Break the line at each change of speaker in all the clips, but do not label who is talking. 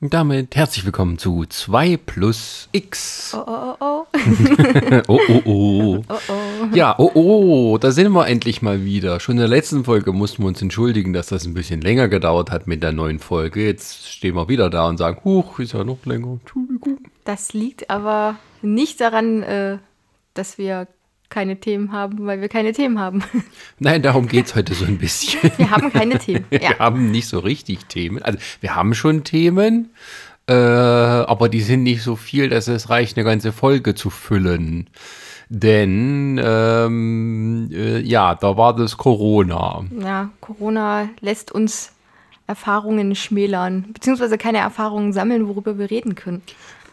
Damit herzlich willkommen zu 2 plus X.
Oh, oh, oh,
oh, oh, oh.
oh, oh.
Ja, oh, oh, da sind wir endlich mal wieder. Schon in der letzten Folge mussten wir uns entschuldigen, dass das ein bisschen länger gedauert hat mit der neuen Folge. Jetzt stehen wir wieder da und sagen, huch, ist ja noch länger. Entschuldigung.
Das liegt aber nicht daran, äh, dass wir keine Themen haben, weil wir keine Themen haben.
Nein, darum geht es heute so ein bisschen.
Wir haben keine Themen.
Wir
Ja.
haben nicht so richtig Themen. Also wir haben schon Themen, äh, aber die sind nicht so viel, dass es reicht, eine ganze Folge zu füllen. Denn ähm, äh, ja, da war das Corona.
ja, Corona lässt uns Erfahrungen schmälern, beziehungsweise keine Erfahrungen sammeln, worüber wir reden können.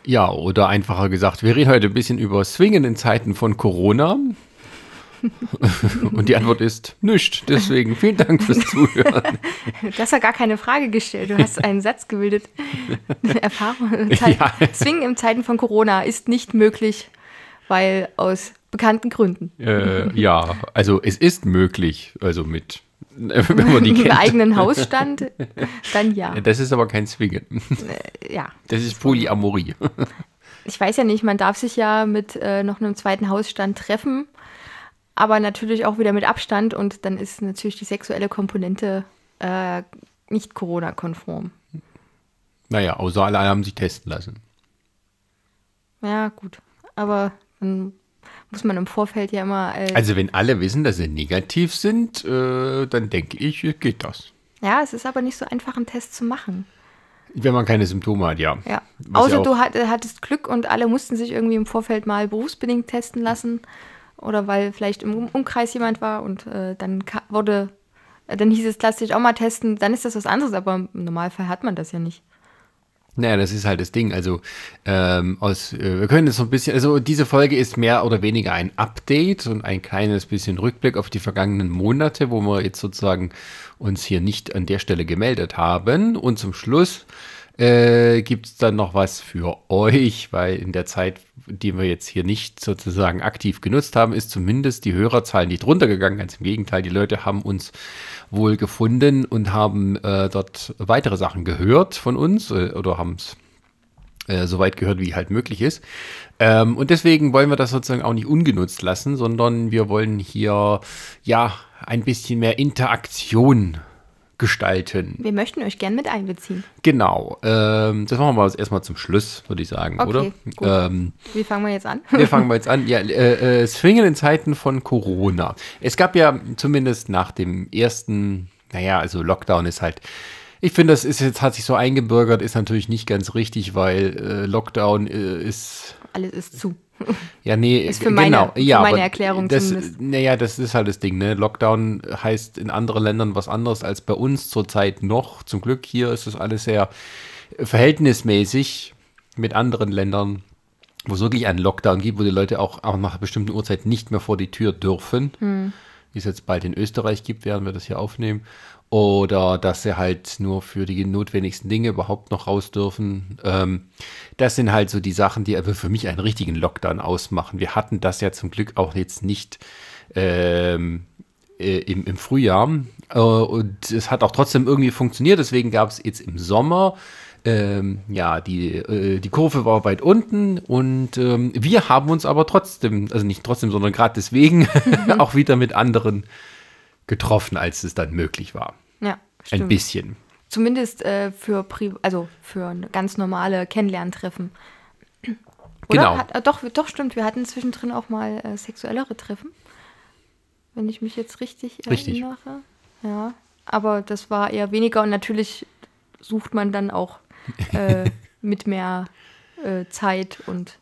Ja, oder einfacher gesagt, wir reden heute ein bisschen über Swingen in Zeiten von Corona. Und die Antwort ist nichts. Deswegen vielen Dank fürs Zuhören.
Du hast ja gar keine Frage gestellt. Du hast einen Satz gebildet. Erfahrung.
Ja.
Swingen in Zeiten von Corona ist nicht möglich, weil aus bekannten Gründen.
Äh, ja, also es ist möglich. Also mit, wenn man die
Im
kennt.
eigenen Hausstand, dann ja.
Das ist aber kein Swingen.
Ja.
Das ist Polyamorie.
Ich weiß ja nicht, man darf sich ja mit äh, noch einem zweiten Hausstand treffen, aber natürlich auch wieder mit Abstand und dann ist natürlich die sexuelle Komponente äh, nicht Corona-konform.
Naja, außer alle haben sich testen lassen.
Ja, gut. Aber dann muss man im Vorfeld ja immer. Äh,
Also wenn alle wissen, dass sie negativ sind, äh, dann denke ich, geht das.
ja, es ist aber nicht so einfach, einen Test zu machen.
Wenn man keine Symptome hat, ja.
Ja.
Was
Außer
ja
du hat, hattest Glück und alle mussten sich irgendwie im Vorfeld mal berufsbedingt testen lassen. Oder weil vielleicht im Um- Umkreis jemand war und äh, dann wurde, äh, dann hieß es, lass dich auch mal testen, dann ist das was anderes, aber im Normalfall hat man das ja nicht.
Naja, das ist halt das Ding. Also, ähm, aus, äh, wir können jetzt so ein bisschen, also diese Folge ist mehr oder weniger ein Update und ein kleines bisschen Rückblick auf die vergangenen Monate, wo wir jetzt sozusagen uns hier nicht an der Stelle gemeldet haben. Und zum Schluss äh, gibt es dann noch was für euch, weil in der Zeit, die wir jetzt hier nicht sozusagen aktiv genutzt haben, ist zumindest die Hörerzahl nicht runtergegangen. Ganz im Gegenteil, die Leute haben uns wohl gefunden und haben äh, dort weitere Sachen gehört von uns äh, oder haben es äh, so weit gehört, wie halt möglich ist. Ähm, und deswegen wollen wir das sozusagen auch nicht ungenutzt lassen, sondern wir wollen hier ja ein bisschen mehr Interaktion gestalten.
Wir möchten euch gern mit einbeziehen.
Genau. Ähm, das machen wir jetzt erstmal zum Schluss, würde ich sagen,
Okay,
oder?
gut.
Ähm,
Wie fangen wir jetzt an?
wir fangen mal jetzt an. Ja, äh, äh, Swingen in Zeiten von Corona. Es gab ja zumindest nach dem ersten, naja, also Lockdown ist halt. Ich finde, das ist jetzt, hat sich so eingebürgert, ist natürlich nicht ganz richtig, weil äh, Lockdown äh, ist.
Alles ist zu.
Ja, nee,
Ist für meine-
genau.
für
ja,
meine
aber
Erklärung
das,
zumindest.
Naja, das ist halt das Ding, ne? Lockdown heißt in anderen Ländern was anderes als bei uns zurzeit noch. Zum Glück hier ist das alles sehr verhältnismäßig mit anderen Ländern, wo es wirklich einen Lockdown gibt, wo die Leute auch, auch nach einer bestimmten Uhrzeit nicht mehr vor die Tür dürfen.
Hm.
Wie es jetzt bald in Österreich gibt, werden wir das hier aufnehmen. Oder dass sie halt nur für die notwendigsten Dinge überhaupt noch raus dürfen. Ähm, das sind halt so die Sachen, die für mich einen richtigen Lockdown ausmachen. Wir hatten das ja zum Glück auch jetzt nicht ähm, äh, im, im Frühjahr. Äh, und es hat auch trotzdem irgendwie funktioniert. Deswegen gab es jetzt im Sommer, ähm, ja, die, äh, die Kurve war weit unten und ähm, wir haben uns aber trotzdem, also nicht trotzdem, sondern gerade deswegen auch wieder mit anderen getroffen, als es dann möglich war.
Ja,
Ein
stimmt.
bisschen.
Zumindest äh, für, Pri also für ganz normale Kennenlerntreffen. Oder?
Genau.
Hat, äh, doch, doch, stimmt. Wir hatten zwischendrin auch mal äh, sexuellere Treffen. Wenn ich mich jetzt richtig,
Richtig.
erinnere. Ja. Aber das war eher weniger und natürlich sucht man dann auch äh, mit mehr äh, Zeit und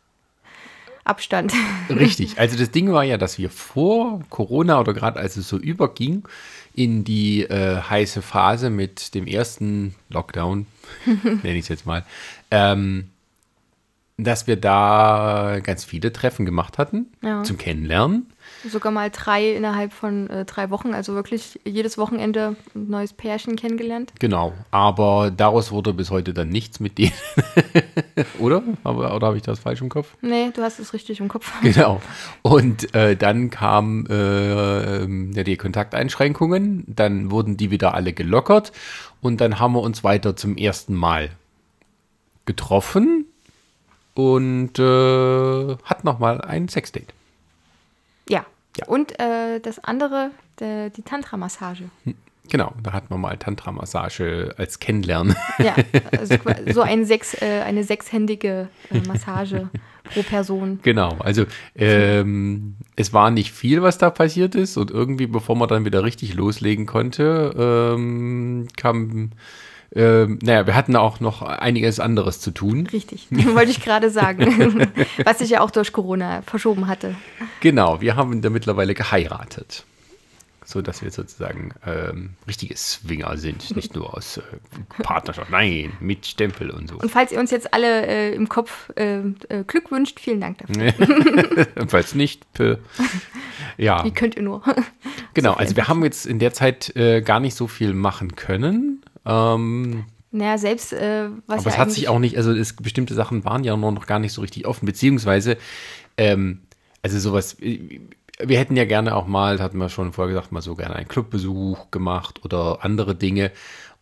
Abstand.
Richtig. Also das Ding war ja, dass wir vor Corona oder gerade als es so überging in die äh, heiße Phase mit dem ersten Lockdown, nenne ich es jetzt mal, ähm, dass wir da ganz viele Treffen gemacht hatten
Ja.
zum Kennenlernen.
Sogar mal drei innerhalb von äh, drei Wochen, also wirklich jedes Wochenende ein neues Pärchen kennengelernt.
Genau, aber daraus wurde bis heute dann nichts mit denen. oder? Aber, oder habe ich das falsch im Kopf?
Nee, du hast es richtig im Kopf.
Genau. Und äh, dann kamen äh, ähm, ja, die Kontakteinschränkungen, dann wurden die wieder alle gelockert und dann haben wir uns weiter zum ersten Mal getroffen und äh, hat nochmal ein Sexdate.
Ja. Und äh, das andere, der, die Tantra-Massage.
Genau, da hatten wir mal Tantra-Massage als Kennenlernen.
Ja, also so ein sechs, äh, eine sechshändige äh, Massage pro Person.
Genau, also ähm, es war nicht viel, was da passiert ist und irgendwie, bevor man dann wieder richtig loslegen konnte, ähm, kam, ähm, naja, wir hatten auch noch einiges anderes zu tun.
Richtig, wollte ich gerade sagen. Was sich ja auch durch Corona verschoben hatte.
Genau, wir haben da mittlerweile geheiratet. So dass wir sozusagen ähm, richtige Swinger sind, nicht nur aus äh, Partnerschaft, nein, mit Stempel und so.
Und falls ihr uns jetzt alle äh, im Kopf äh, äh, Glück wünscht, vielen Dank dafür.
Falls nicht, äh, ja.
Wie könnt ihr nur?
Genau,
So
also wir haben jetzt in der Zeit äh, gar nicht so viel machen können. Ähm,
Naja, selbst äh, was
aber
ja
es hat sich auch nicht, also es, bestimmte Sachen waren ja noch gar nicht so richtig offen, beziehungsweise, ähm, also sowas, äh, wir hätten ja gerne auch mal, hatten wir schon vorher gesagt, mal so gerne einen Clubbesuch gemacht oder andere Dinge.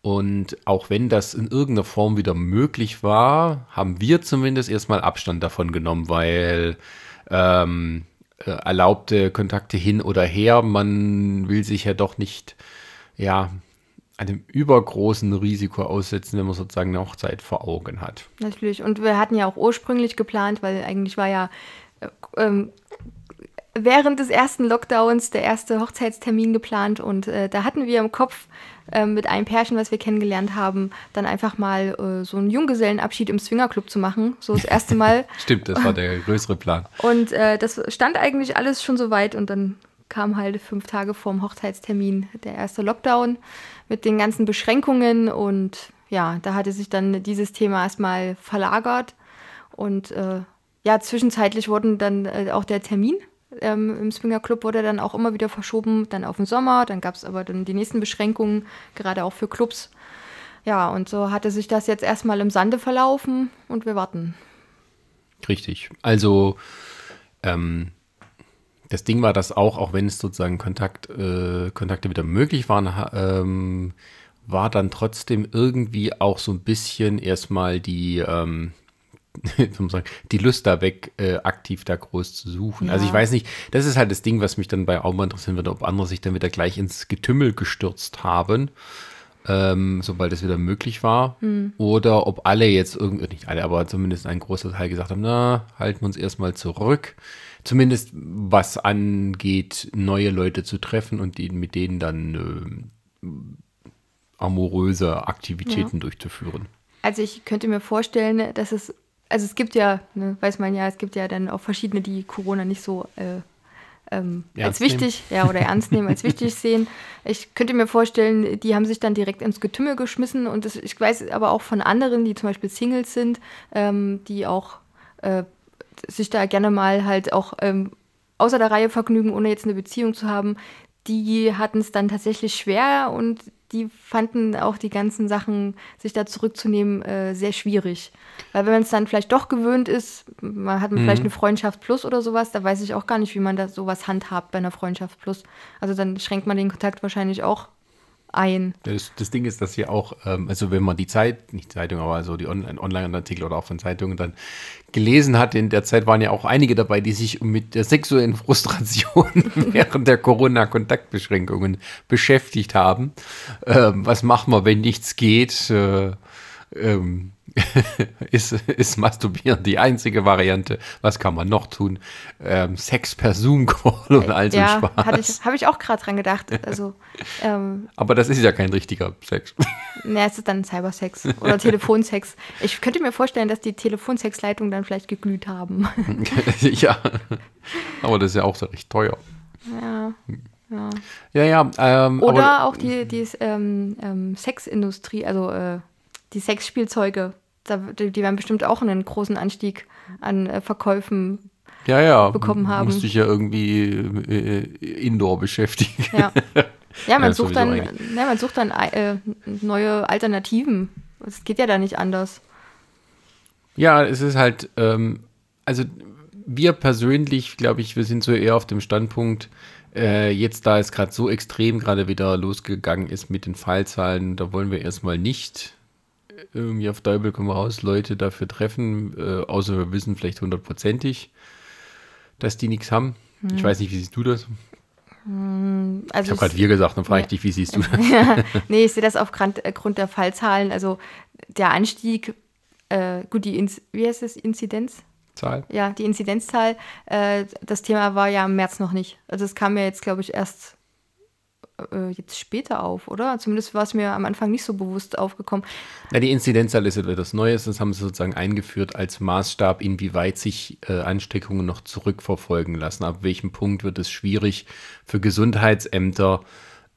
Und auch wenn das in irgendeiner Form wieder möglich war, haben wir zumindest erstmal Abstand davon genommen, weil ähm, äh, erlaubte Kontakte hin oder her, man will sich ja doch nicht, ja, einem übergroßen Risiko aussetzen, wenn man sozusagen eine Hochzeit vor Augen hat.
Natürlich. Und wir hatten ja auch ursprünglich geplant, weil eigentlich war ja äh, ähm, während des ersten Lockdowns der erste Hochzeitstermin geplant und äh, da hatten wir im Kopf äh, mit einem Pärchen, was wir kennengelernt haben, dann einfach mal äh, so einen Junggesellenabschied im Swingerclub zu machen. So das erste Mal.
Stimmt, das war der größere Plan.
Und äh, das stand eigentlich alles schon so weit und dann kam halt fünf Tage vorm Hochzeitstermin der erste Lockdown mit den ganzen Beschränkungen und ja, da hatte sich dann dieses Thema erstmal verlagert und äh, ja, zwischenzeitlich wurden dann äh, auch der Termin ähm, im Swinger Club wurde dann auch immer wieder verschoben, dann auf den Sommer, dann gab es aber dann die nächsten Beschränkungen, gerade auch für Clubs. Ja, und so hatte sich das jetzt erstmal im Sande verlaufen und wir warten.
Richtig. Also ähm, das Ding war, dass auch, auch wenn es sozusagen Kontakt, äh, Kontakte wieder möglich waren, ha- ähm, war dann trotzdem irgendwie auch so ein bisschen erstmal die, ähm, sagen, die Lust da weg, äh, aktiv da groß zu suchen. Also
Ja.
ich weiß nicht, das ist halt das Ding, was mich dann bei Auma interessieren würde, ob andere sich dann wieder gleich ins Getümmel gestürzt haben, ähm, sobald es wieder möglich war. Oder ob alle jetzt irgendwie, nicht alle, aber zumindest ein großer Teil gesagt haben, na, halten wir uns erstmal zurück. Zumindest was angeht, neue Leute zu treffen und die, mit denen dann ähm, amoröse Aktivitäten durchzuführen.
Also ich könnte mir vorstellen, dass es, also es gibt ja, ne, weiß man ja, es gibt ja dann auch verschiedene, die Corona nicht so äh, ähm, als
Ernst nehmen.
wichtig, ja, oder ernst nehmen, als wichtig sehen. Ich könnte mir vorstellen, die haben sich dann direkt ins Getümmel geschmissen und das, ich weiß aber auch von anderen, die zum Beispiel Singles sind, ähm, die auch äh, sich da gerne mal halt auch ähm, außer der Reihe vergnügen, ohne jetzt eine Beziehung zu haben, die hatten es dann tatsächlich schwer und die fanden auch die ganzen Sachen, sich da zurückzunehmen, äh, sehr schwierig. Weil wenn man es dann vielleicht doch gewöhnt ist, man hat vielleicht eine Freundschaft plus oder sowas, da weiß ich auch gar nicht, wie man da sowas handhabt bei einer Freundschaft plus. Also dann schränkt man den Kontakt wahrscheinlich auch ein.
Das, das Ding ist, dass hier auch, ähm, also wenn man die Zeit, nicht Zeitung, aber so die Online- Online-Artikel oder auch von Zeitungen dann gelesen hat, in der Zeit waren ja auch einige dabei, die sich mit der sexuellen Frustration während der Corona-Kontaktbeschränkungen beschäftigt haben. Ähm, was machen wir, wenn nichts geht? Äh, ähm, ist, ist Masturbieren die einzige Variante? Was kann man noch tun? Ähm, Sex per Zoom-Call und all so
ja,
Spaß.
habe ich auch gerade dran gedacht. Also, ähm,
Aber das ist ja kein richtiger Sex.
na, es ist dann Cybersex oder Telefonsex. Ich könnte mir vorstellen, dass die Telefonsexleitungen dann vielleicht geglüht haben.
ja, aber das ist ja auch so recht teuer.
ja.
Ja, ja. Ähm,
Oder
aber,
auch die, die ähm, ähm, Sexindustrie, also äh, die Sexspielzeuge da, die, werden bestimmt auch einen großen Anstieg an äh, Verkäufen
Ja, ja.
bekommen haben.
Musste ich ja irgendwie äh, indoor beschäftigen.
Ja, ja man,
Ja,
sucht dann, ne, man sucht dann äh, neue Alternativen. Es geht ja da nicht anders.
Ja, es ist halt, ähm, also wir persönlich, glaube ich, wir sind so eher auf dem Standpunkt, äh, jetzt da es gerade so extrem gerade wieder losgegangen ist mit den Fallzahlen, da wollen wir erstmal nicht irgendwie auf Teufel komm raus Leute dafür treffen, äh, außer wir wissen vielleicht hundertprozentig, dass die nichts haben. Ich weiß nicht, wie siehst du das?
Also
Ich habe gerade wir gesagt, dann frage ich dich, wie siehst du das?
nee, ich sehe das aufgrund Grund der Fallzahlen. Also der Anstieg, äh, gut, die Inz wie heißt das, Inzidenz?
Zahl?
Ja, die Inzidenzzahl, äh, das Thema war ja im März noch nicht. Also es kam ja jetzt, glaube ich, erst äh, jetzt später auf, oder? Zumindest war es mir am Anfang nicht so bewusst aufgekommen.
Na, die Inzidenzzahl ist etwas Neues, das haben sie sozusagen eingeführt als Maßstab, inwieweit sich äh, Ansteckungen noch zurückverfolgen lassen. Ab welchem Punkt wird es schwierig für Gesundheitsämter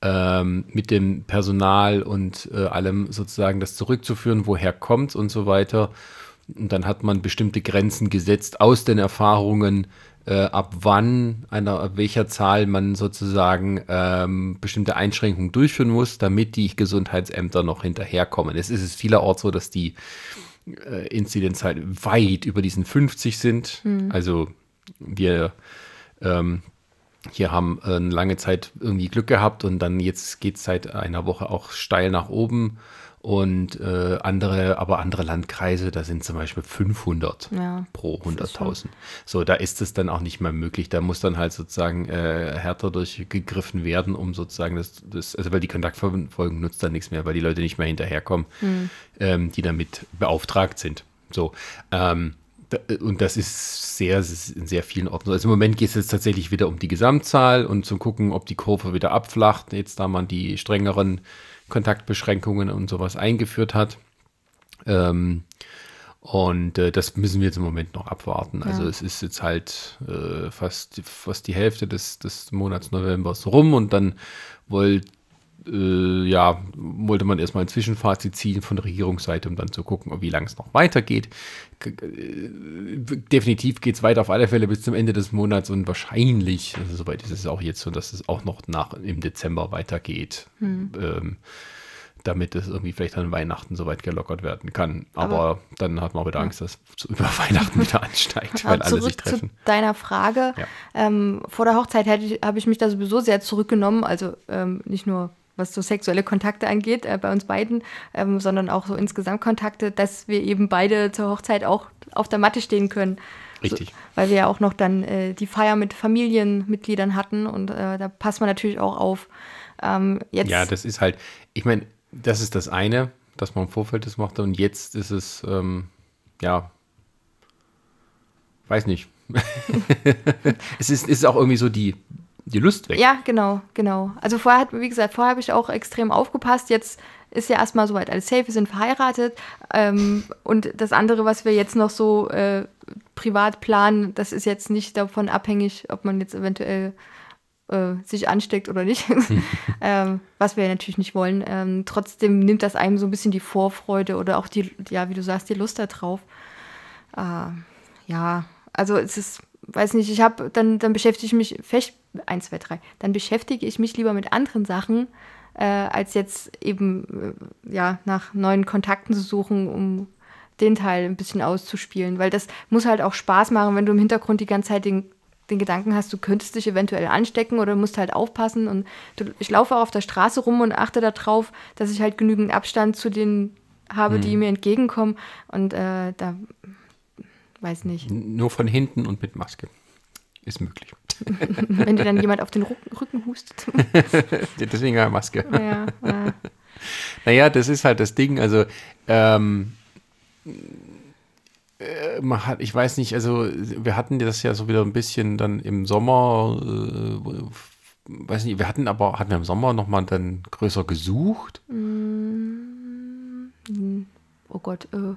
ähm, mit dem Personal und äh, allem sozusagen das zurückzuführen, woher kommt und so weiter. Und dann hat man bestimmte Grenzen gesetzt aus den Erfahrungen, äh, ab wann, einer, ab welcher Zahl man sozusagen ähm, bestimmte Einschränkungen durchführen muss, damit die Gesundheitsämter noch hinterherkommen. Es ist es vielerorts so, dass die äh, Inzidenzzahlen weit über diesen 50 sind. Also wir ähm, hier haben äh, lange Zeit irgendwie Glück gehabt und dann jetzt geht es seit einer Woche auch steil nach oben. Und äh, andere, aber andere Landkreise, da sind zum Beispiel 500
Ja,
pro
das ist schon-
100.000. So, da ist es dann auch nicht mehr möglich. Da muss dann halt sozusagen äh, härter durchgegriffen werden, um sozusagen das, das, also weil die Kontaktfolgen nutzt dann nichts mehr, weil die Leute nicht mehr hinterherkommen, ähm, die damit beauftragt sind. So, ähm, und das ist sehr, in sehr vielen Orten. so. Also im Moment geht es jetzt tatsächlich wieder um die Gesamtzahl und zu gucken, ob die Kurve wieder abflacht, jetzt da man die strengeren Kontaktbeschränkungen und sowas eingeführt hat. Ähm, und äh, das müssen wir jetzt im Moment noch abwarten. Also
Ja.
es ist jetzt halt äh, fast, fast die Hälfte des, des Monats Novembers rum und dann wollt, äh, ja, wollte man erstmal ein Zwischenfazit ziehen von der Regierungsseite, um dann zu gucken, wie lange es noch weitergeht. Äh, Definitiv geht es weiter auf alle Fälle bis zum Ende des Monats und wahrscheinlich, also soweit ist es auch jetzt so, dass es auch noch nach im Dezember weitergeht. Ähm, damit es irgendwie vielleicht an Weihnachten soweit gelockert werden kann. Aber,
Aber-
dann hat man auch wieder Angst, dass es über Weihnachten wieder ansteigt, weil
Aber
alle sich
zurück zu
treffen.
deiner Frage.
Ja.
Ähm, vor der Hochzeit habe ich mich da sowieso sehr zurückgenommen. Also ähm, nicht nur was so sexuelle Kontakte angeht äh, bei uns beiden, ähm, sondern auch so insgesamt Kontakte, dass wir eben beide zur Hochzeit auch auf der Matte stehen können.
Richtig.
So, weil wir ja auch noch dann äh, die Feier mit Familienmitgliedern hatten und äh, da passt man natürlich auch auf. Ähm, jetzt,
Ja, das ist halt, ich meine, das ist das eine, dass man im Vorfeld das machte und jetzt ist es, ähm, ja, weiß nicht. es ist, ist auch irgendwie so die, die Lust weg.
Ja, genau, genau. Also vorher hat, wie gesagt, vorher habe ich auch extrem aufgepasst. Jetzt ist ja erstmal soweit alles safe, wir sind verheiratet. Ähm, und das andere, was wir jetzt noch so äh, privat planen, das ist jetzt nicht davon abhängig, ob man jetzt eventuell äh, sich ansteckt oder nicht. ähm, was wir natürlich nicht wollen. Ähm, trotzdem nimmt das einem so ein bisschen die Vorfreude oder auch die, ja, wie du sagst, die Lust da drauf. Äh, ja, also es ist, weiß nicht, ich habe, dann, dann beschäftige ich mich, fest, eins, zwei, drei, dann beschäftige ich mich lieber mit anderen Sachen, äh, als jetzt eben, äh, ja, nach neuen Kontakten zu suchen, um den Teil ein bisschen auszuspielen, weil das muss halt auch Spaß machen, wenn du im Hintergrund die ganze Zeit den, den Gedanken hast, du könntest dich eventuell anstecken oder musst halt aufpassen und du, ich laufe auch auf der Straße rum und achte darauf, dass ich halt genügend Abstand zu denen habe, die mir entgegenkommen und äh, da weiß nicht.
Nur von hinten und mit Maske. Ist möglich.
Wenn dir dann jemand auf den Rücken, hustet.
Deswegen ja Maske.
ja, ja.
Naja, das ist halt das Ding. Also, ähm, äh, man hat, ich weiß nicht, also wir hatten das ja so wieder ein bisschen dann im Sommer, äh, weiß nicht, wir hatten aber, hatten wir im Sommer nochmal dann größer gesucht?
Oh Gott, äh,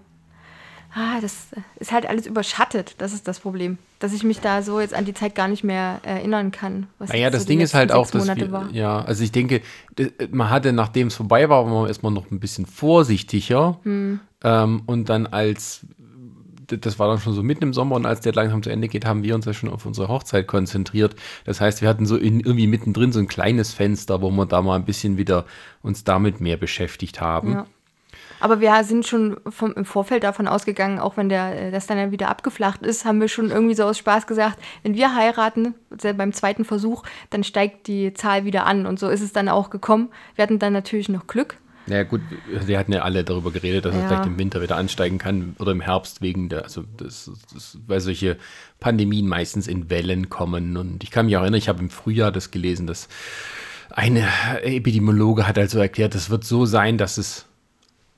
ah, das ist halt alles überschattet. Das ist das Problem. Dass ich mich da so jetzt an die Zeit gar nicht mehr erinnern kann.
naja, das so Ding ist halt auch, dass wir, ja, also ich denke, man hatte, nachdem es vorbei war, war man erstmal noch ein bisschen vorsichtiger. Hm. Ähm, und dann als das war dann schon so mitten im Sommer und als der langsam zu Ende geht, haben wir uns ja schon auf unsere Hochzeit konzentriert. Das heißt, wir hatten so in, irgendwie mittendrin so ein kleines Fenster, wo wir da mal ein bisschen wieder uns damit mehr beschäftigt haben. Ja.
Aber wir sind schon vom, im Vorfeld davon ausgegangen, auch wenn der, äh, das dann ja wieder abgeflacht ist, haben wir schon irgendwie so aus Spaß gesagt, wenn wir heiraten, beim zweiten Versuch, dann steigt die Zahl wieder an. Und so ist es dann auch gekommen. Wir hatten dann natürlich noch Glück.
Ja gut, wir hatten ja alle darüber geredet, dass ja. es vielleicht im Winter wieder ansteigen kann oder im Herbst wegen der, also das, das, weil solche Pandemien meistens in Wellen kommen. Und ich kann mich auch erinnern, ich habe im Frühjahr das gelesen, dass eine Epidemiologe hat also erklärt, es wird so sein, dass es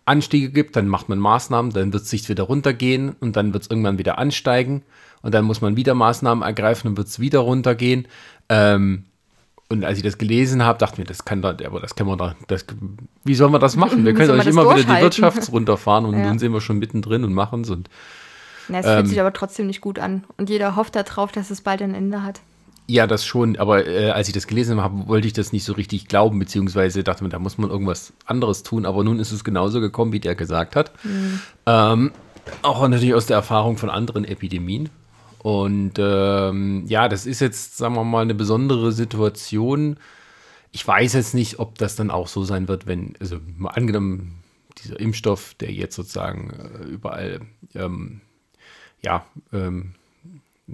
Anstiege gibt, dann macht man Maßnahmen, dann wird es sich wieder runtergehen und dann wird es irgendwann wieder ansteigen und dann muss man wieder Maßnahmen ergreifen und wird es wieder runtergehen. Ähm, und als ich das gelesen habe, dachte ich mir, das kann da, aber das können wir das, wie sollen wir das machen? Wir können euch immer wieder die Wirtschaft runterfahren und ja. nun sind wir schon mittendrin und machen es und.
Es ähm, fühlt sich aber trotzdem nicht gut an. Und jeder hofft darauf, dass es bald ein Ende hat.
Ja, das schon, aber äh, als ich das gelesen habe, wollte ich das nicht so richtig glauben, beziehungsweise dachte mir, da muss man irgendwas anderes tun, aber nun ist es genauso gekommen, wie der gesagt hat. Mhm. Ähm, auch natürlich aus der Erfahrung von anderen Epidemien. Und ähm, ja, das ist jetzt, sagen wir mal, eine besondere Situation. Ich weiß jetzt nicht, ob das dann auch so sein wird, wenn, also mal angenommen, dieser Impfstoff, der jetzt sozusagen äh, überall, ähm, ja, ähm,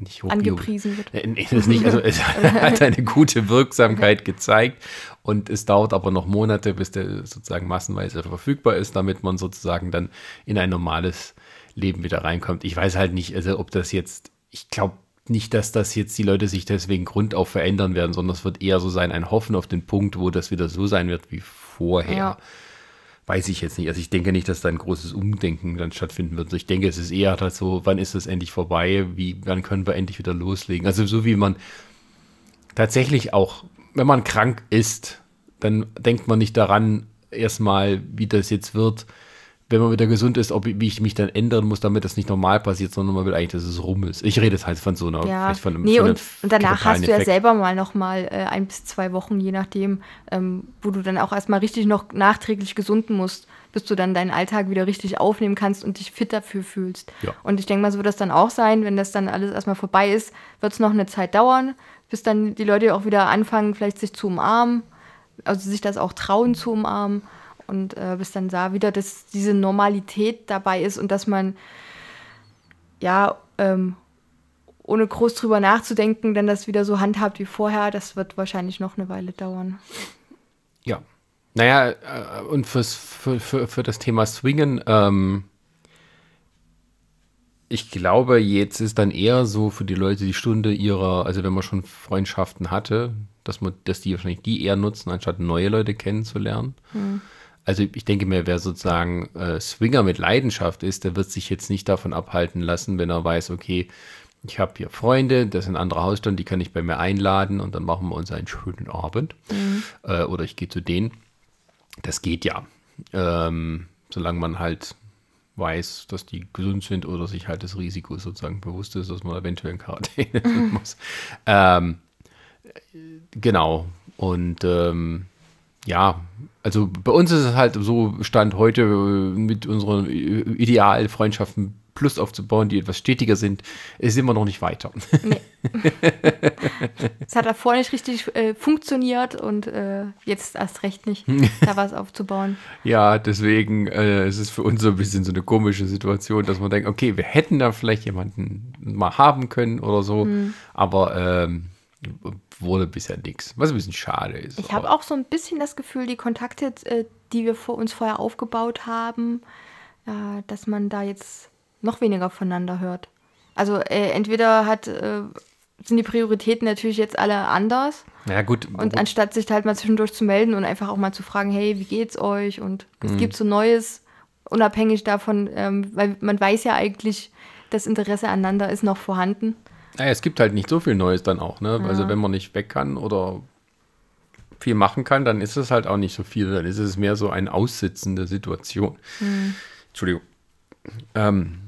nicht
angepriesen wird.
Nee, nee, das nicht. Also es hat eine gute Wirksamkeit gezeigt und es dauert aber noch Monate, bis der sozusagen massenweise verfügbar ist, damit man sozusagen dann in ein normales Leben wieder reinkommt. Ich weiß halt nicht, also ob das jetzt, ich glaube nicht, dass das jetzt die Leute sich deswegen grundauf verändern werden, sondern es wird eher so sein, ein Hoffen auf den Punkt, wo das wieder so sein wird wie vorher. Ja weiß ich jetzt nicht. Also ich denke nicht, dass da ein großes Umdenken dann stattfinden wird. Ich denke, es ist eher halt so, wann ist es endlich vorbei? Wie, wann können wir endlich wieder loslegen? Also so wie man tatsächlich auch, wenn man krank ist, dann denkt man nicht daran, erstmal, wie das jetzt wird, wenn man wieder gesund ist, ob, wie ich mich dann ändern muss, damit das nicht normal passiert, sondern man will eigentlich, dass es rum ist. Ich rede jetzt halt von so einer,
ja. vielleicht von einem Nee, von und, und, danach hast du ja selber mal noch mal äh, ein bis zwei Wochen, je nachdem, ähm, wo du dann auch erstmal richtig noch nachträglich gesunden musst, bis du dann deinen Alltag wieder richtig aufnehmen kannst und dich fit dafür fühlst. Ja. Und ich denke mal, so wird das dann auch sein, wenn das dann alles erstmal vorbei ist, wird es noch eine Zeit dauern, bis dann die Leute auch wieder anfangen, vielleicht sich zu umarmen, also sich das auch trauen zu umarmen und äh, bis dann da wieder dass diese Normalität dabei ist und dass man ja ähm, ohne groß drüber nachzudenken, dann das wieder so handhabt wie vorher, das wird wahrscheinlich noch eine Weile dauern.
Ja. Naja, äh, und fürs, für, für, für das Thema Swingen, ähm, ich glaube, jetzt ist dann eher so für die Leute die Stunde ihrer, also wenn man schon Freundschaften hatte, dass man, dass die wahrscheinlich die eher nutzen, anstatt neue Leute kennenzulernen. Hm also ich denke mir, wer sozusagen äh, Swinger mit Leidenschaft ist, der wird sich jetzt nicht davon abhalten lassen, wenn er weiß, okay, ich habe hier Freunde, das sind andere Hausstand, die kann ich bei mir einladen und dann machen wir uns einen schönen Abend. Mhm. Äh, oder ich gehe zu denen. Das geht ja. Ähm, solange man halt weiß, dass die gesund sind oder sich halt das Risiko sozusagen bewusst ist, dass man eventuell in Quarantäne mhm. muss. Ähm, genau. Und ähm, ja, also bei uns ist es halt so, Stand heute äh, mit unseren Idealfreundschaften Plus aufzubauen, die etwas stetiger sind, sind wir noch nicht weiter. Nee.
Es hat davor nicht richtig äh, funktioniert und äh, jetzt erst recht nicht, da was aufzubauen.
Ja, deswegen äh, ist es für uns so ein bisschen so eine komische Situation, dass man denkt, okay, wir hätten da vielleicht jemanden mal haben können oder so, hm. aber ähm, wurde bisher nichts, was ein bisschen schade ist.
Ich habe auch so ein bisschen das Gefühl, die Kontakte, äh, die wir vor uns vorher aufgebaut haben, äh, dass man da jetzt noch weniger voneinander hört. Also äh, entweder hat, sind die Prioritäten natürlich jetzt alle anders.
Ja, gut.
Und anstatt sich halt mal zwischendurch zu melden und einfach auch mal zu fragen, hey, wie geht's euch? Und es mhm. gibt so Neues, unabhängig davon, ähm, weil man weiß ja eigentlich, das Interesse aneinander ist noch vorhanden.
Naja, es gibt halt nicht so viel Neues dann auch, ne? Ja. Also wenn man nicht weg kann oder viel machen kann, dann ist es halt auch nicht so viel. Dann ist es mehr so ein Aussitzen der Situation. Mhm. Entschuldigung. Ähm,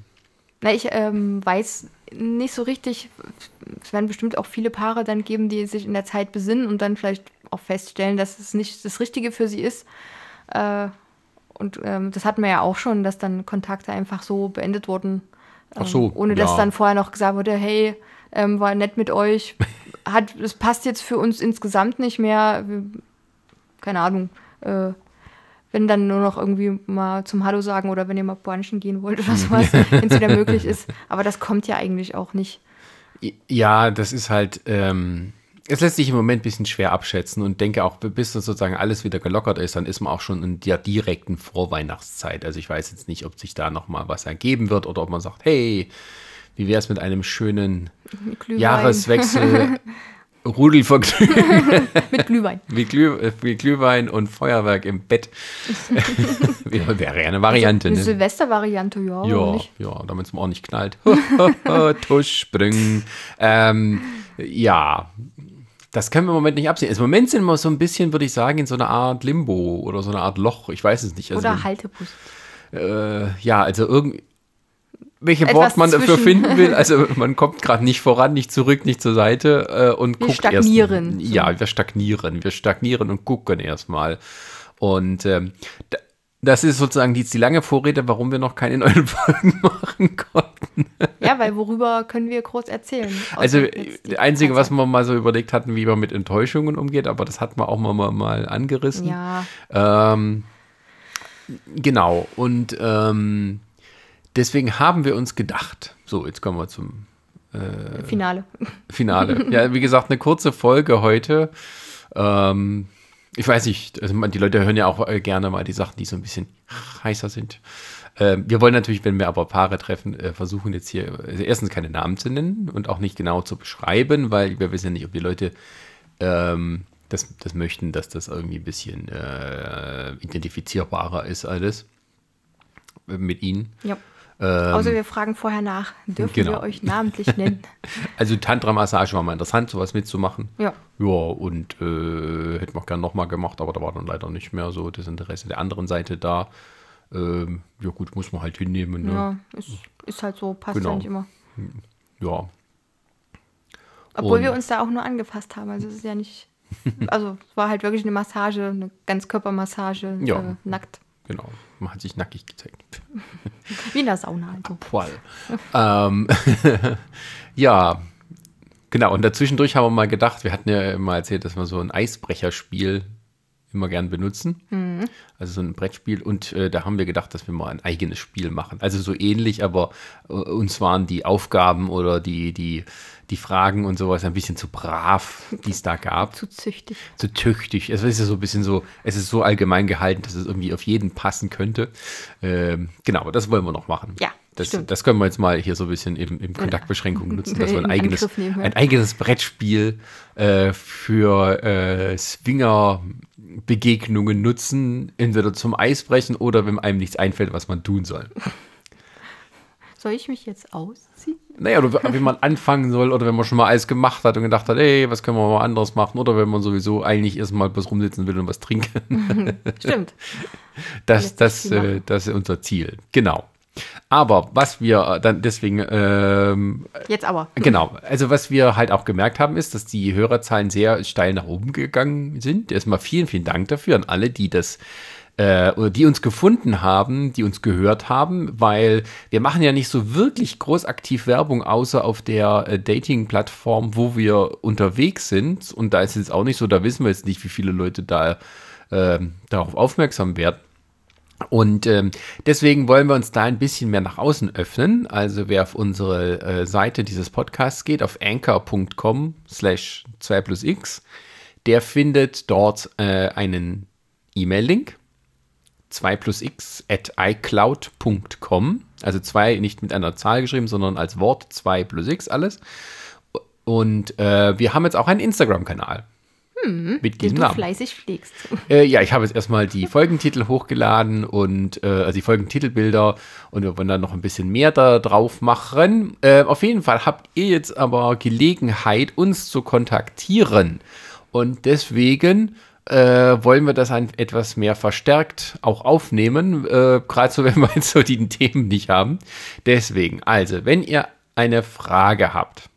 Na, ich ähm, weiß nicht so richtig, es werden bestimmt auch viele Paare dann geben, die sich in der Zeit besinnen und dann vielleicht auch feststellen, dass es nicht das Richtige für sie ist. Äh, und ähm, das hatten wir ja auch schon, dass dann Kontakte einfach so beendet wurden.
Ach so,
ähm, ohne
ja.
dass dann vorher noch gesagt wurde, hey, ähm, war nett mit euch. Hat, das passt jetzt für uns insgesamt nicht mehr. Keine Ahnung. Äh, wenn dann nur noch irgendwie mal zum Hallo sagen oder wenn ihr mal brunchen gehen wollt oder sowas, wenn es wieder möglich ist. Aber das kommt ja eigentlich auch nicht.
Ja, das ist halt, ähm, es lässt sich im Moment ein bisschen schwer abschätzen und denke auch, bis das sozusagen alles wieder gelockert ist, dann ist man auch schon in der direkten Vorweihnachtszeit. Also ich weiß jetzt nicht, ob sich da nochmal was ergeben wird oder ob man sagt, hey, wie wäre es mit einem schönen
Glühwein.
Jahreswechsel, Rudelvergnügen
Mit Glühwein.
wie, Glüh, wie Glühwein und Feuerwerk im Bett. wäre ja eine Variante,
Eine
ne?
Silvester-Variante, ja.
Ja, ja, damit es mir auch nicht knallt. Tusch, springen. Ähm, ja, das können wir im Moment nicht absehen. Also Im Moment sind wir so ein bisschen, würde ich sagen, in so einer Art Limbo oder so einer Art Loch. Ich weiß es nicht. Also,
Oder Haltebus.
äh, ja, also irgendwie. Welche Wort man dafür finden will, also man kommt gerade nicht voran, nicht zurück, nicht zur Seite äh, und
Wir
guckt
stagnieren.
erst. Ja, wir stagnieren, wir stagnieren und gucken erstmal. Und ähm, da, das ist sozusagen die, die lange Vorrede, warum wir noch keine neuen Folgen machen konnten.
Ja, weil worüber können wir groß erzählen?
Also das Einzige, was wir mal so überlegt hatten, wie man mit Enttäuschungen umgeht, aber das hatten wir auch mal, mal, mal angerissen.
Ja,
Ähm, genau, und ähm, deswegen haben wir uns gedacht, so, jetzt kommen wir zum
Finale.
Finale. ja, wie gesagt, eine kurze Folge heute. Ähm, ich weiß nicht, also die Leute hören ja auch äh, gerne mal die Sachen, die so ein bisschen heißer sind. Ähm, wir wollen natürlich, wenn wir aber Paare treffen, äh, versuchen jetzt hier also erstens keine Namen zu nennen und auch nicht genau zu beschreiben, weil wir wissen ja nicht, ob die Leute ähm, das, das möchten, dass das irgendwie ein bisschen äh, identifizierbarer ist alles äh, mit ihnen.
Ja.
Ähm,
Außer wir fragen vorher nach. Dürfen
genau.
wir euch namentlich nennen?
Also Tantra-Massage war mal interessant, sowas mitzumachen.
Ja.
Ja, und äh, hätten wir auch gern nochmal gemacht, aber da war dann leider nicht mehr so das Interesse der anderen Seite da. Ähm, ja gut, muss man halt hinnehmen. Ne?
Ja, ist, ist halt so, passt
Genau.
ja nicht immer.
Ja.
Obwohl
Und-
wir uns da auch nur angefasst haben. Also es ist ja nicht. Also es war halt wirklich eine Massage, eine Ganzkörpermassage,
Ja.
äh, nackt.
genau. Man hat sich nackig gezeigt.
Wie in der Sauna.
Voll. ähm, ja, genau. Und dazwischendurch haben wir mal gedacht, wir hatten ja mal erzählt, dass wir so ein Eisbrecherspiel immer gern benutzen. Also so ein Brettspiel. Und äh, da haben wir gedacht, dass wir mal ein eigenes Spiel machen. Also so ähnlich, aber äh, uns waren die Aufgaben oder die, die, die Fragen und sowas ein bisschen zu brav, die es da gab
Zu züchtig.
zu tüchtig. Es ist ja so ein bisschen so, es ist so allgemein gehalten, dass es irgendwie auf jeden passen könnte. Ähm, genau, aber das wollen wir noch machen.
Ja,
das, das können wir jetzt mal hier so ein bisschen im, im Kontaktbeschränkungen nutzen, dass wir ein
In
eigenes, ein eigenes Brettspiel äh, für äh, Swinger-Begegnungen nutzen, entweder zum Eisbrechen oder wenn einem nichts einfällt, was man tun soll.
Soll ich mich jetzt ausziehen?
Naja, oder wie man anfangen soll, oder wenn man schon mal Eis gemacht hat und gedacht hat, ey, was können wir mal anderes machen, oder wenn man sowieso eigentlich erstmal was rumsitzen will und was trinken.
Stimmt.
Das, das,
viel
äh, das ist unser Ziel. Genau. Aber was wir äh, dann deswegen, ähm,
Jetzt aber.
genau, also was wir halt auch gemerkt haben, ist, dass die Hörerzahlen sehr steil nach oben gegangen sind. Erstmal vielen, vielen Dank dafür an alle, die das äh, oder die uns gefunden haben, die uns gehört haben, weil wir machen ja nicht so wirklich groß aktiv Werbung, außer auf der äh, Dating-Plattform, wo wir unterwegs sind. Und da ist es auch nicht so, da wissen wir jetzt nicht, wie viele Leute da ähm, darauf aufmerksam werden. Und ähm, deswegen wollen wir uns da ein bisschen mehr nach außen öffnen. Also wer auf unsere äh, Seite dieses Podcasts geht, auf anchor.com slash 2 plus x, der findet dort äh, einen E-Mail-Link 2 plus x at iCloud.com. Also 2 nicht mit einer Zahl geschrieben, sondern als Wort 2 plus x alles. Und äh, wir haben jetzt auch einen Instagram-Kanal. mit
Den
diesem
du
Namen.
fleißig pflegst.
Äh, ja, ich habe jetzt erstmal die Folgentitel hochgeladen und äh, also die Folgentitelbilder und wir wollen dann noch ein bisschen mehr da drauf machen. Äh, auf jeden Fall habt ihr jetzt aber Gelegenheit, uns zu kontaktieren. Und deswegen äh, wollen wir das ein, etwas mehr verstärkt auch aufnehmen, äh, gerade so, wenn wir jetzt so die Themen nicht haben. Deswegen, also, wenn ihr eine Frage habt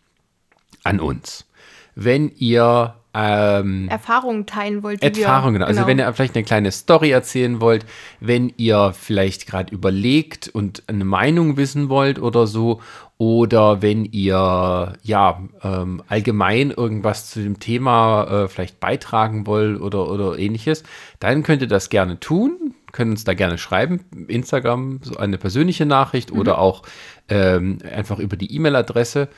an uns, wenn ihr ähm,
Erfahrungen teilen wollt.
Erfahrungen, genau. Also wenn ihr vielleicht eine kleine Story erzählen wollt, wenn ihr vielleicht gerade überlegt und eine Meinung wissen wollt oder so, oder wenn ihr ja ähm, allgemein irgendwas zu dem Thema äh, vielleicht beitragen wollt oder, oder ähnliches, dann könnt ihr das gerne tun. Können uns da gerne schreiben, Instagram, so eine persönliche Nachricht mhm. oder auch ähm, einfach über die E-Mail-Adresse.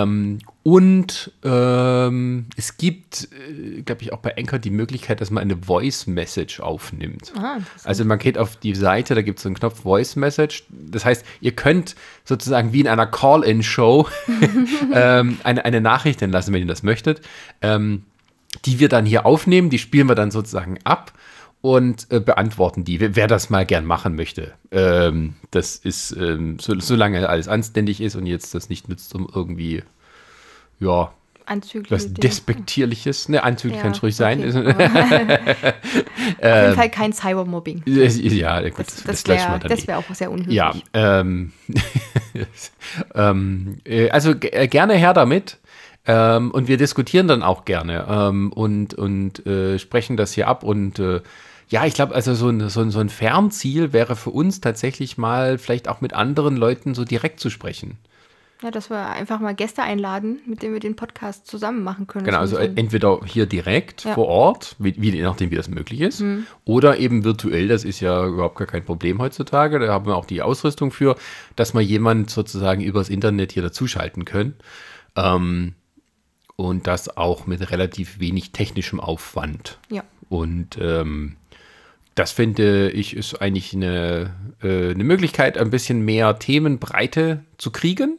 Ähm, und ähm, es gibt, äh, glaube ich, auch bei Anchor die Möglichkeit, dass man eine Voice Message aufnimmt. Ah, also man geht auf die Seite, da gibt es so einen Knopf Voice Message. Das heißt, ihr könnt sozusagen wie in einer Call-in-Show ähm, eine, eine Nachricht hinlassen, wenn ihr das möchtet, ähm, die wir dann hier aufnehmen. Die spielen wir dann sozusagen ab und äh, beantworten die, wer, wer, das mal gern machen möchte. Ähm, das ist, ähm, so, solange alles anständig ist und jetzt das nicht nützt, um irgendwie, ja, was Despektierliches, ne, anzüglich ja, kann es ruhig okay, sein.
Auf jeden Fall kein Cybermobbing.
Ja, gut,
das, das, das wäre wär auch sehr unhöflich.
Ja, ähm, ähm, äh, also äh, gerne her damit. Ähm, und wir diskutieren dann auch gerne ähm, und, und äh, sprechen das hier ab und äh, ja, ich glaube, also so ein, so, ein, so ein Fernziel wäre für uns tatsächlich mal vielleicht auch mit anderen Leuten so direkt zu sprechen.
Ja, dass wir einfach mal Gäste einladen, mit denen wir den Podcast zusammen machen können.
Genau, also entweder hier direkt ja. vor Ort, wie, wie, je nachdem, wie das möglich ist, mhm. oder eben virtuell, das ist ja überhaupt gar kein Problem heutzutage. Da haben wir auch die Ausrüstung für, dass wir jemand sozusagen übers Internet hier dazuschalten können. Ähm, und das auch mit relativ wenig technischem Aufwand.
Ja.
Und ähm, das finde ich ist eigentlich eine, äh, eine Möglichkeit, ein bisschen mehr Themenbreite zu kriegen.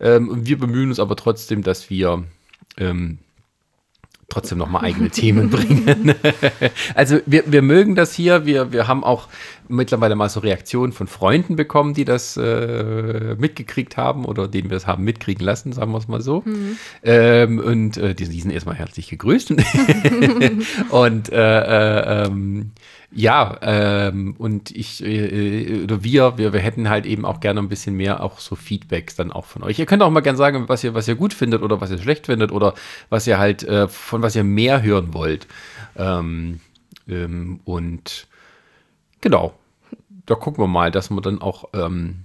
Ähm, wir bemühen uns aber trotzdem, dass wir ähm, trotzdem nochmal eigene Themen bringen. also wir, wir mögen das hier. Wir, wir haben auch mittlerweile mal so Reaktionen von Freunden bekommen, die das äh, mitgekriegt haben oder denen wir das haben mitkriegen lassen, sagen wir es mal so. Mhm. Ähm, und äh, die, die sind erstmal herzlich gegrüßt. und äh, äh ähm, ja, ähm, und ich äh, oder wir, wir, wir hätten halt eben auch gerne ein bisschen mehr auch so Feedbacks dann auch von euch. Ihr könnt auch mal gerne sagen, was ihr, was ihr gut findet oder was ihr schlecht findet oder was ihr halt, äh, von was ihr mehr hören wollt. Ähm, ähm, und genau, da gucken wir mal, dass wir dann auch, ähm,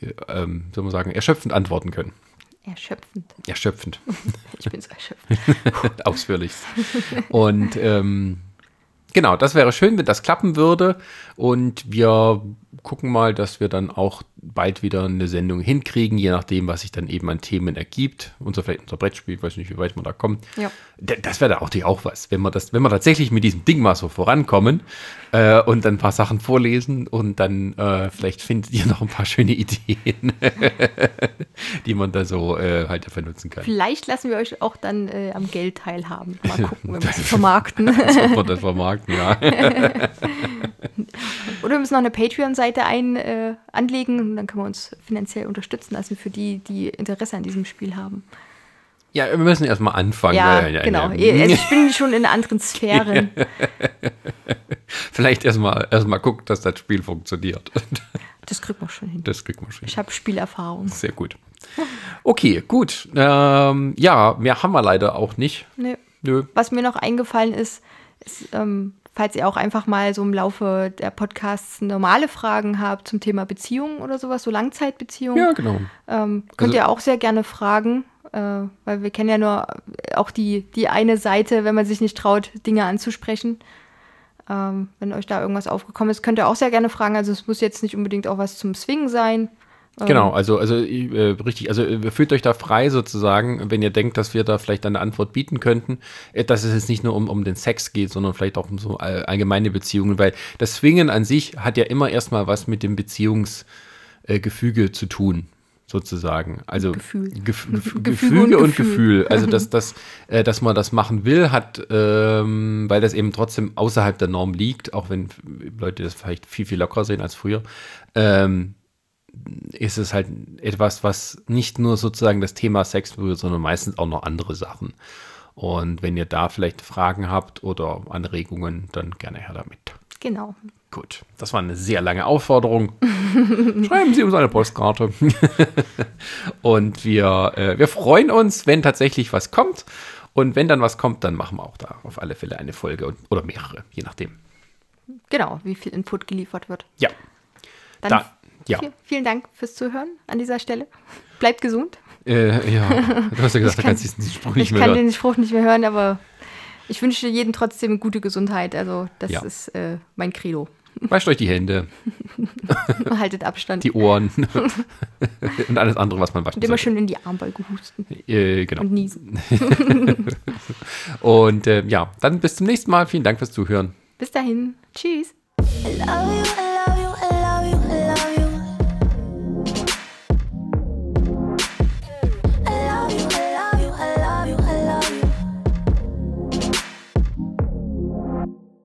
äh, ähm, soll man sagen, erschöpfend antworten können.
Erschöpfend.
Erschöpfend.
ich bin so erschöpft.
Ausführlichst. Und ähm, genau, das wäre schön, wenn das klappen würde. Und wir gucken mal, dass wir dann auch bald wieder eine Sendung hinkriegen, je nachdem, was sich dann eben an Themen ergibt. Unser vielleicht unser Brettspiel, ich weiß nicht, wie weit wir da kommen.
Ja.
Das wäre da auch, auch was, wenn wir das, wenn wir tatsächlich mit diesem Ding mal so vorankommen äh, und dann ein paar Sachen vorlesen und dann äh, vielleicht findet ihr noch ein paar schöne Ideen, die man da so äh, halt dafür nutzen kann.
Vielleicht lassen wir euch auch dann äh, am Geld teilhaben. Mal gucken, wenn wir es vermarkten.
das vermarkten, ja.
Oder wir müssen noch eine Patreon-Seite ein, äh, anlegen und dann können wir uns finanziell unterstützen lassen für die, die Interesse an diesem Spiel haben.
Ja, wir müssen erstmal anfangen.
Ja, ja genau. Ja. Ich bin schon in anderen Sphären.
Vielleicht erstmal erst mal gucken, dass das Spiel funktioniert.
Das kriegt man schon hin.
Das kriegt man schon hin.
Ich habe Spielerfahrung.
Sehr gut. Okay, gut. Ähm, ja, mehr haben wir leider auch nicht.
Nee. Nö. Was mir noch eingefallen ist, ist ähm, falls ihr auch einfach mal so im Laufe der Podcasts normale Fragen habt zum Thema Beziehungen oder sowas, so Langzeitbeziehungen.
Ja, genau.
Ähm, könnt also, ihr auch sehr gerne fragen, äh, weil wir kennen ja nur auch die, die eine Seite, wenn man sich nicht traut, Dinge anzusprechen. Ähm, wenn euch da irgendwas aufgekommen ist, könnt ihr auch sehr gerne fragen. Also es muss jetzt nicht unbedingt auch was zum Swingen sein.
Genau, ähm. also, also äh, richtig, also äh, fühlt euch da frei sozusagen, wenn ihr denkt, dass wir da vielleicht eine Antwort bieten könnten, äh, dass es jetzt nicht nur um, um den Sex geht, sondern vielleicht auch um so allgemeine Beziehungen, weil das Swingen an sich hat ja immer erstmal was mit dem Beziehungsgefüge äh, zu tun sozusagen. Also
Gefühl.
Gef Gefühl Gefüge und, Gefühl. Gefühl. Also dass, dass, äh, dass man das machen will, hat, ähm, weil das eben trotzdem außerhalb der Norm liegt, auch wenn Leute das vielleicht viel, viel lockerer sehen als früher. Ähm, ist es halt etwas, was nicht nur sozusagen das Thema Sex berührt, sondern meistens auch noch andere Sachen. Und wenn ihr da vielleicht Fragen habt oder Anregungen, dann gerne her damit.
Genau.
Gut, das war eine sehr lange Aufforderung. Schreiben Sie uns eine Postkarte. und wir, äh, wir freuen uns, wenn tatsächlich was kommt. Und wenn dann was kommt, dann machen wir auch da auf alle Fälle eine Folge und, oder mehrere, je nachdem.
Genau, wie viel Input geliefert wird.
Ja.
Dann
Da, ja.
viel- vielen Dank fürs Zuhören an dieser Stelle. Bleibt gesund.
Äh, ja, du hast ja gesagt,
Ich
du
kann-
kannst diesen Spruch
Ich
nicht mehr
kann
hören.
den Spruch nicht mehr hören, aber ich wünsche jedem trotzdem gute Gesundheit. Also das
Ja.
ist äh, mein Credo.
Wascht euch die Hände,
Haltet Abstand.
die Ohren und alles andere, was man waschen
und immer
sollte.
schön in die Armbeuge husten
Äh, genau.
und niesen.
Und äh, ja, dann bis zum nächsten Mal. Vielen Dank fürs Zuhören.
Bis dahin. Tschüss.
I love you